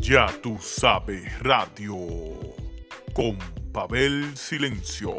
Ya tú sabes, radio. Con Pavel Silencio.